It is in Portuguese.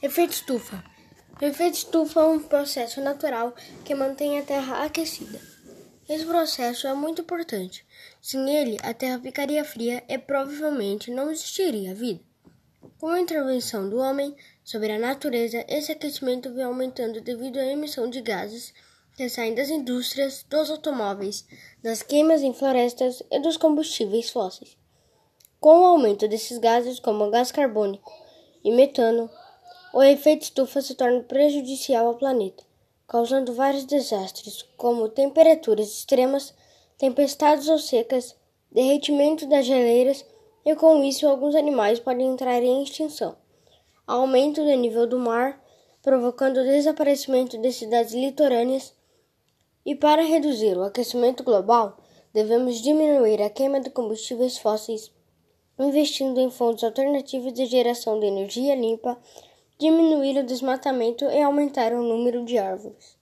Efeito estufa. O efeito estufa é um processo natural que mantém a Terra aquecida. Esse processo é muito importante. Sem ele, a Terra ficaria fria e provavelmente não existiria vida. Com a intervenção do homem sobre a natureza, esse aquecimento vem aumentando devido à emissão de gases que saem das indústrias, dos automóveis, das queimas em florestas e dos combustíveis fósseis. Com o aumento desses gases, como o gás carbônico e metano, o efeito estufa se torna prejudicial ao planeta, causando vários desastres, como temperaturas extremas, tempestades ou secas, derretimento das geleiras e com isso alguns animais podem entrar em extinção. Aumento do nível do mar, provocando o desaparecimento de cidades litorâneas. E para reduzir o aquecimento global, devemos diminuir a queima de combustíveis fósseis, investindo em fontes alternativas de geração de energia limpa diminuir o desmatamento e aumentar o número de árvores.